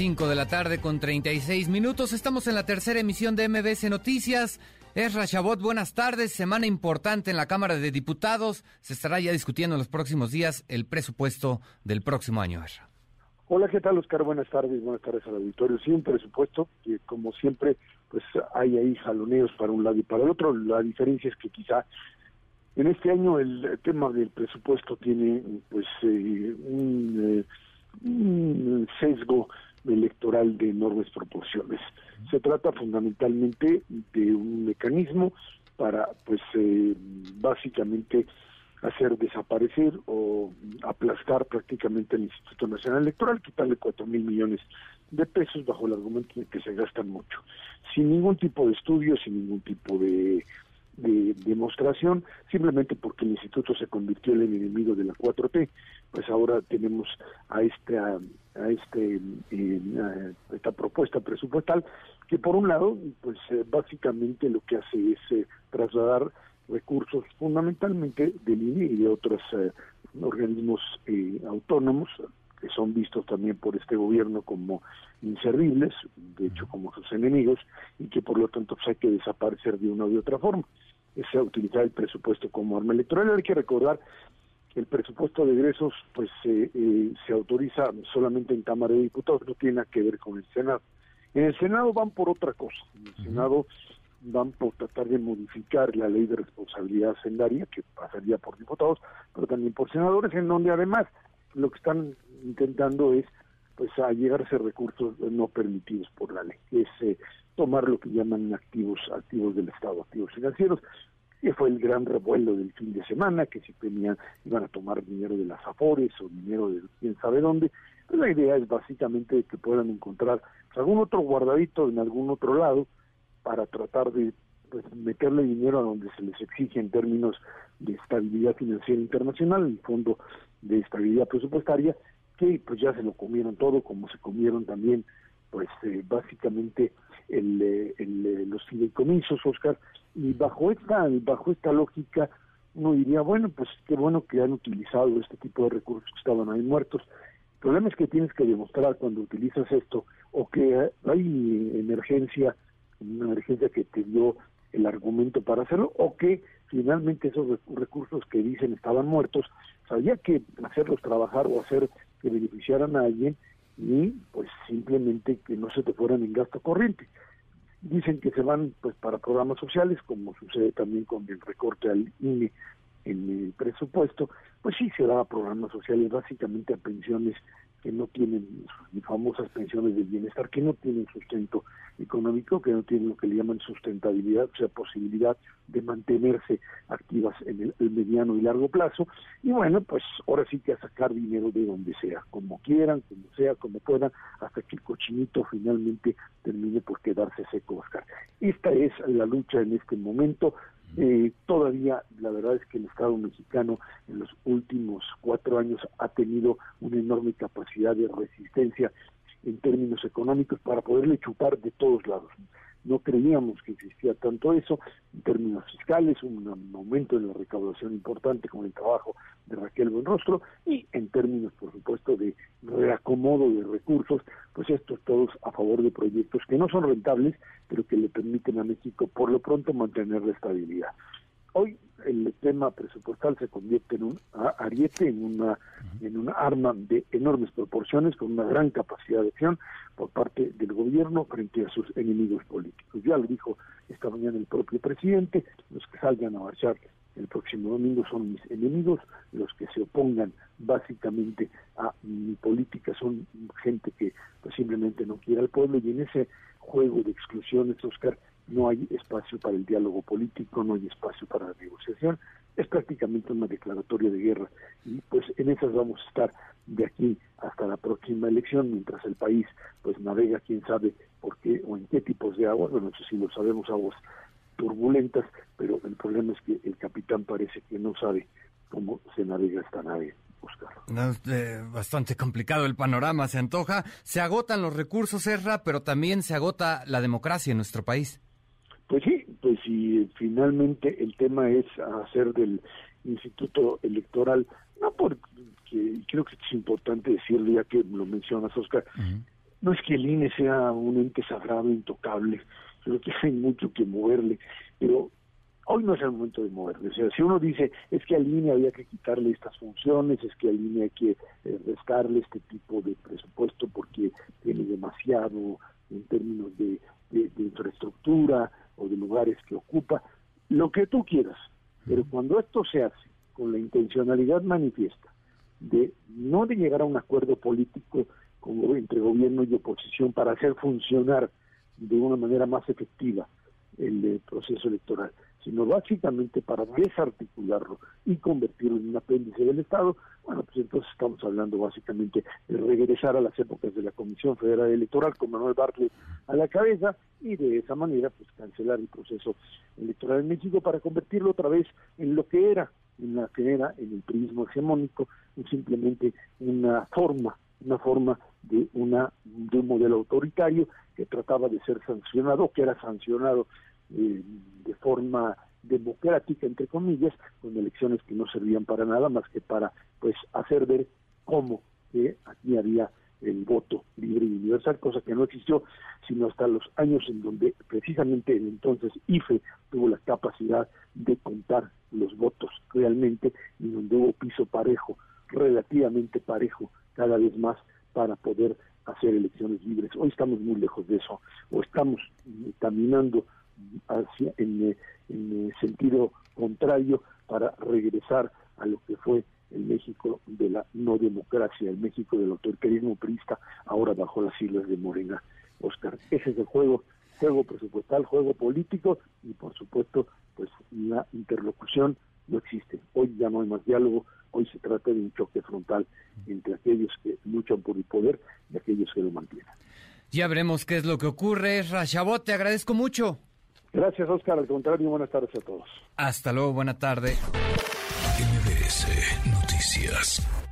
5 de la tarde con 36 minutos. Estamos en la tercera emisión de MBS Noticias. Es Rashabot, buenas tardes. Semana importante en la Cámara de Diputados. Se estará ya discutiendo en los próximos días el presupuesto del próximo año. Hola, ¿qué tal, Oscar? Buenas tardes, buenas tardes al auditorio. Sí, un presupuesto que, como siempre, pues hay ahí jaloneos para un lado y para el otro. La diferencia es que quizá en este año el tema del presupuesto tiene, pues, eh, eh, un sesgo electoral de enormes proporciones. Se trata fundamentalmente de un mecanismo para, pues, eh, básicamente hacer desaparecer o aplastar prácticamente el Instituto Nacional Electoral, quitarle cuatro mil millones de pesos bajo el argumento de que se gastan mucho, sin ningún tipo de estudio, sin ningún tipo de, de demostración, simplemente porque el instituto se convirtió en el enemigo de la 4T, pues ahora tenemos a esta a este eh, esta propuesta presupuestal que por un lado pues eh, básicamente lo que hace es eh, trasladar recursos fundamentalmente del INE y de otros organismos autónomos que son vistos también por este gobierno como inservibles, de hecho como sus enemigos, y que por lo tanto pues, hay que desaparecer de una u otra forma. Es utilizar el presupuesto como arma electoral. Hay que recordar el presupuesto de egresos pues eh, se autoriza solamente en Cámara de Diputados, no tiene nada que ver con el Senado. En el Senado van por otra cosa, en el Senado van por tratar de modificar la ley de responsabilidad sendaria, que pasaría por diputados, pero también por senadores, en donde además lo que están intentando es pues a llegarse recursos no permitidos por la ley, que es eh, tomar lo que llaman activos activos del Estado, activos financieros, que fue el gran revuelo del fin de semana, que si tenían, iban a tomar dinero de las Afores o dinero de quién sabe dónde. Pues la idea es básicamente que puedan encontrar pues, algún otro guardadito en algún otro lado para tratar de pues, meterle dinero a donde se les exige en términos de estabilidad financiera internacional, el Fondo de Estabilidad Presupuestaria, que pues ya se lo comieron todo, como se comieron también pues eh, básicamente el, eh, eh, los fideicomisos, Oscar, y bajo esta, bajo esta lógica uno diría, bueno, pues qué bueno que han utilizado este tipo de recursos que estaban ahí muertos. El problema es que tienes que demostrar cuando utilizas esto o que hay emergencia, una emergencia que te dio el argumento para hacerlo o que finalmente esos recursos que dicen estaban muertos, había que hacerlos trabajar o hacer que beneficiaran a alguien y pues simplemente que no se te fueran en gasto corriente. Dicen que se van pues para programas sociales, como sucede también con el recorte al INE en el presupuesto, pues sí se da a programas sociales, básicamente a pensiones que no tienen, famosas pensiones del bienestar, que no tienen sustento económico, que no tienen lo que le llaman sustentabilidad, o sea, posibilidad de mantenerse activas en el, mediano y largo plazo. Y bueno, pues ahora sí que a sacar dinero de donde sea, como quieran, como sea, como puedan, hasta que el cochinito finalmente termine por quedarse seco, Oscar. Esta es la lucha en este momento. Eh, todavía la verdad es que el Estado mexicano en los últimos cuatro años ha tenido una enorme capacidad de resistencia en términos económicos para poderle chupar de todos lados. No creíamos que existía tanto eso en términos fiscales, un aumento de la recaudación importante con el trabajo de Raquel Buenrostro y en términos, por supuesto, de reacomodo de recursos, pues estos todos a favor de proyectos que no son rentables, pero que le permiten a México por lo pronto mantener la estabilidad. Hoy el tema presupuestal se convierte en un ariete, en una, en una arma de enormes proporciones, con una gran capacidad de acción por parte del gobierno frente a sus enemigos políticos. Ya lo dijo esta mañana el propio presidente, los que salgan a marchar el próximo domingo son mis enemigos, los que se opongan básicamente a mi política son gente que pues, simplemente no quiere al pueblo y en ese juego de exclusiones, Oscar, no hay espacio para el diálogo político, no hay espacio para la negociación, es prácticamente una declaratoria de guerra y pues en esas vamos a estar de aquí hasta la próxima elección mientras el país pues navega quién sabe por qué o en qué tipos de aguas, bueno eso sí lo sabemos aguas turbulentas, pero el problema es que el capitán parece que no sabe cómo se navega esta nave. Oscar. Eh, bastante complicado el panorama, se antoja. Se agotan los recursos, Serra, pero también se agota la democracia en nuestro país. Pues sí, pues si finalmente el tema es hacer del Instituto Electoral, no porque creo que es importante decirlo ya que lo mencionas, Oscar, no es que el INE sea un ente sagrado, intocable, creo que hay mucho que moverle, pero hoy no es el momento de moverle. O sea, si uno dice es que al INE había que quitarle estas funciones, es que al INE hay que eh, restarle este tipo de presupuesto porque tiene demasiado en términos de infraestructura, o de lugares que ocupa, lo que tú quieras. Pero cuando esto se hace con la intencionalidad manifiesta de no de llegar a un acuerdo político como entre gobierno y oposición para hacer funcionar de una manera más efectiva el, el proceso electoral, sino básicamente para desarticularlo y convertirlo en un apéndice del Estado, bueno, pues entonces estamos hablando básicamente de regresar a las épocas de la Comisión Federal Electoral con Manuel Bartlett a la cabeza y de esa manera pues cancelar el proceso electoral en México para convertirlo otra vez en lo que era, en la que era en el turismo hegemónico, simplemente una forma, una forma de una de un modelo autoritario que trataba de ser sancionado, que era sancionado eh, de forma democrática entre comillas con elecciones que no servían para nada más que para pues hacer ver cómo que aquí había el voto libre y universal, cosa que no existió sino hasta los años en donde precisamente el entonces IFE tuvo la capacidad de contar los votos realmente y donde hubo piso parejo, relativamente parejo cada vez más para poder hacer elecciones libres. Hoy estamos muy lejos de eso, o estamos caminando hacia, en, en sentido contrario para regresar a lo que fue el México de la no democracia, el México del autoritarismo priista, ahora bajo las siglas de Morena. Oscar, ese es el juego, juego presupuestal, juego político y por supuesto, pues la interlocución no existe. Hoy ya no hay más diálogo, hoy se trata de un choque frontal entre aquellos que luchan por el poder y aquellos que lo mantienen. Ya veremos qué es lo que ocurre. Rashabot, te agradezco mucho. Gracias, Oscar. Al contrario, buenas tardes a todos. Hasta luego, buena tarde. MBS Noticias.